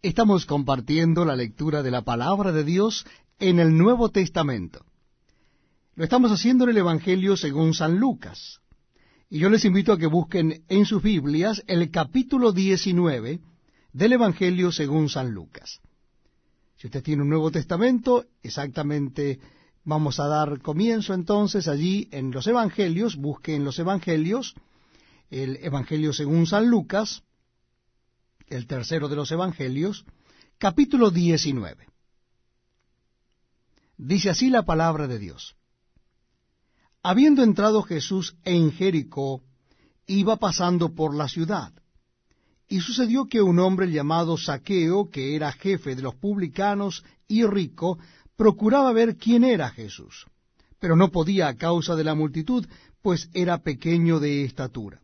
Estamos compartiendo la lectura de la palabra de Dios en el Nuevo Testamento. Lo estamos haciendo en el Evangelio según San Lucas. Y yo les invito a que busquen en sus Biblias el capítulo 19 del Evangelio según San Lucas. Si usted tiene un Nuevo Testamento, exactamente vamos a dar comienzo entonces allí en los Evangelios, busque en los Evangelios, el Evangelio según San Lucas, el tercero de los Evangelios, capítulo 19. Dice así la palabra de Dios. Habiendo entrado Jesús en Jericó, iba pasando por la ciudad. Y sucedió que un hombre llamado Saqueo, que era jefe de los publicanos y rico, procuraba ver quién era Jesús, pero no podía a causa de la multitud, pues era pequeño de estatura.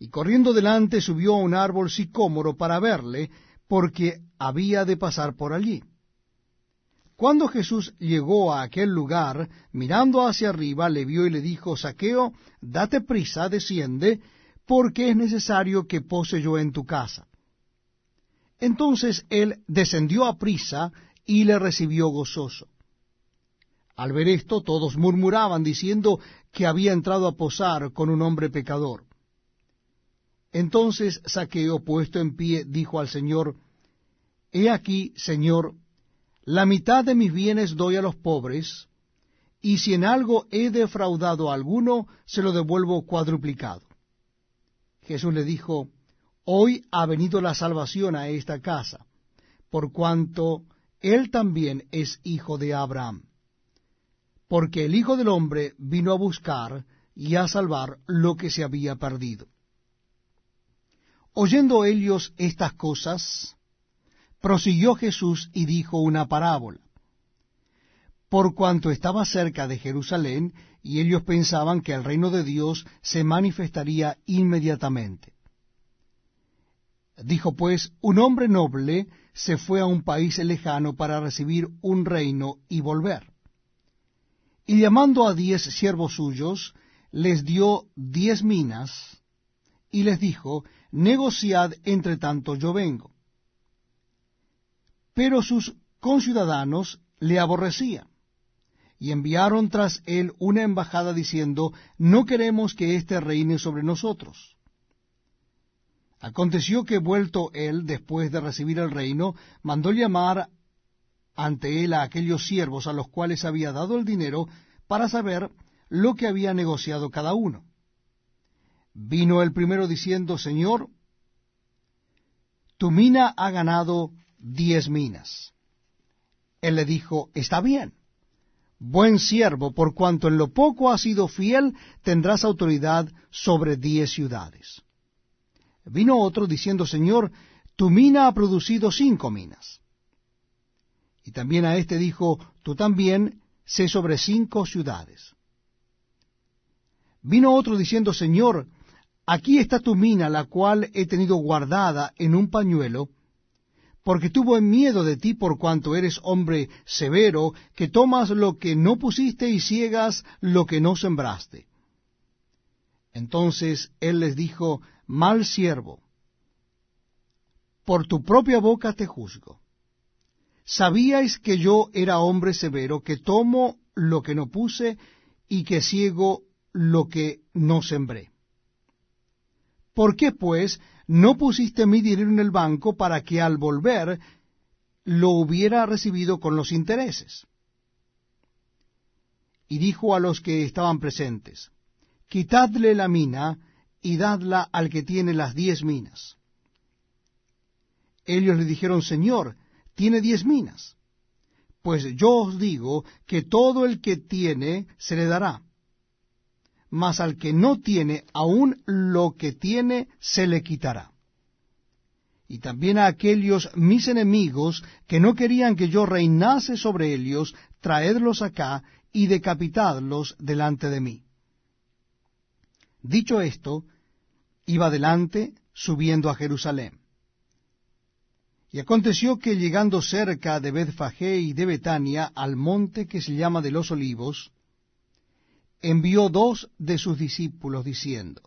Y corriendo delante subió a un árbol sicómoro para verle, porque había de pasar por allí. Cuando Jesús llegó a aquel lugar, mirando hacia arriba, le vio y le dijo, Saqueo, date prisa, desciende, porque es necesario que pose yo en tu casa. Entonces él descendió a prisa y le recibió gozoso. Al ver esto, todos murmuraban, diciendo que había entrado a posar con un hombre pecador. Entonces Saqueo, puesto en pie, dijo al Señor, He aquí, Señor, la mitad de mis bienes doy a los pobres, y si en algo he defraudado a alguno, se lo devuelvo cuadruplicado. Jesús le dijo, Hoy ha venido la salvación a esta casa, por cuanto él también es hijo de Abraham. Porque el Hijo del Hombre vino a buscar y a salvar lo que se había perdido. Oyendo ellos estas cosas, prosiguió Jesús y dijo una parábola. Por cuanto estaba cerca de Jerusalén, y ellos pensaban que el reino de Dios se manifestaría inmediatamente. Dijo pues, un hombre noble se fue a un país lejano para recibir un reino y volver. Y llamando a diez siervos suyos, les dio diez minas, y les dijo, negociad entre tanto yo vengo. Pero sus conciudadanos le aborrecían, y enviaron tras él una embajada diciendo, no queremos que éste reine sobre nosotros. Aconteció que vuelto él, después de recibir el reino, mandó llamar ante él a aquellos siervos a los cuales había dado el dinero para saber lo que había negociado cada uno. Vino el primero diciendo, Señor, tu mina ha ganado diez minas. Él le dijo, está bien, buen siervo, por cuanto en lo poco has sido fiel, tendrás autoridad sobre diez ciudades. Vino otro diciendo, Señor, tu mina ha producido cinco minas. Y también a éste dijo, tú también sé sobre cinco ciudades. Vino otro diciendo, Señor, aquí está tu mina, la cual he tenido guardada en un pañuelo, porque tuvo miedo de ti por cuanto eres hombre severo, que tomas lo que no pusiste y ciegas lo que no sembraste. Entonces él les dijo, mal siervo, por tu propia boca te juzgo. ¿Sabíais que yo era hombre severo, que tomo lo que no puse y que ciego lo que no sembré? ¿Por qué, pues, no pusiste mi dinero en el banco para que al volver lo hubiera recibido con los intereses? Y dijo a los que estaban presentes, Quitadle la mina y dadla al que tiene las diez minas. Ellos le dijeron, Señor, tiene diez minas. Pues yo os digo que todo el que tiene se le dará mas al que no tiene, aun lo que tiene se le quitará. Y también a aquellos mis enemigos que no querían que yo reinase sobre ellos, traedlos acá y decapitadlos delante de mí. Dicho esto, iba adelante subiendo a Jerusalén. Y aconteció que llegando cerca de Betfagé y de Betania al monte que se llama de los olivos, envió dos de sus discípulos diciendo,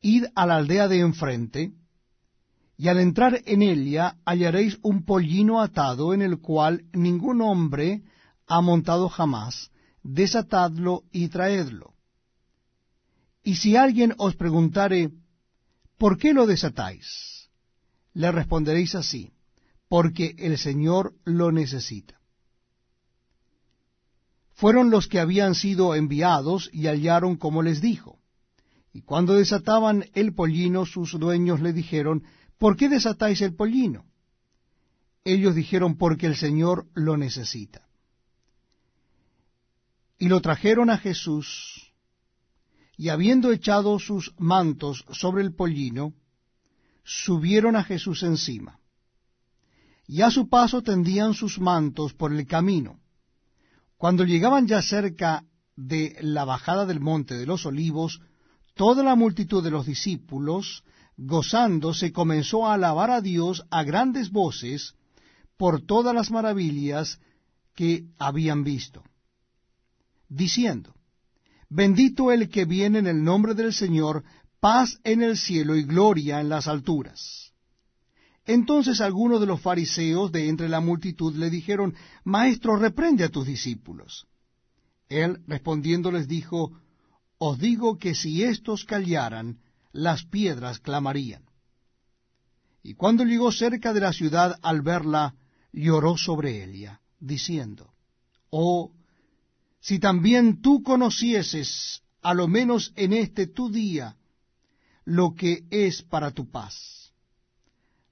Id a la aldea de enfrente, Y al entrar en ella hallaréis un pollino atado en el cual ningún hombre ha montado jamás, desatadlo y traedlo. Y si alguien os preguntare, ¿por qué lo desatáis? Le responderéis así, porque el Señor lo necesita. Fueron los que habían sido enviados y hallaron como les dijo. Y cuando desataban el pollino, sus dueños le dijeron, ¿por qué desatáis el pollino? Ellos dijeron, porque el Señor lo necesita. Y lo trajeron a Jesús, y habiendo echado sus mantos sobre el pollino, subieron a Jesús encima. Y a su paso tendían sus mantos por el camino. Cuando llegaban ya cerca de la bajada del monte de los olivos, toda la multitud de los discípulos, gozándose, comenzó a alabar a Dios a grandes voces por todas las maravillas que habían visto diciendo, Bendito el que viene en el nombre del Señor, paz en el cielo y gloria en las alturas. Entonces algunos de los fariseos de entre la multitud le dijeron, Maestro, reprende a tus discípulos. Él respondiendo les dijo, Os digo que si éstos callaran, las piedras clamarían. Y cuando llegó cerca de la ciudad al verla, lloró sobre ella, diciendo, Oh si también tú conocieses, a lo menos en este tu día, lo que es para tu paz,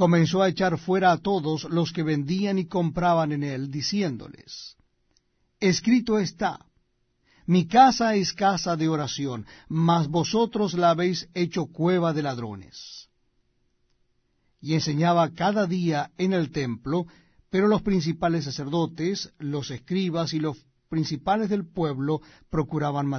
comenzó a echar fuera a todos los que vendían y compraban en él, diciéndoles, Escrito está, mi casa es casa de oración, mas vosotros la habéis hecho cueva de ladrones y enseñaba cada día en el templo, pero los principales sacerdotes, los escribas y los principales del pueblo procuraban matar.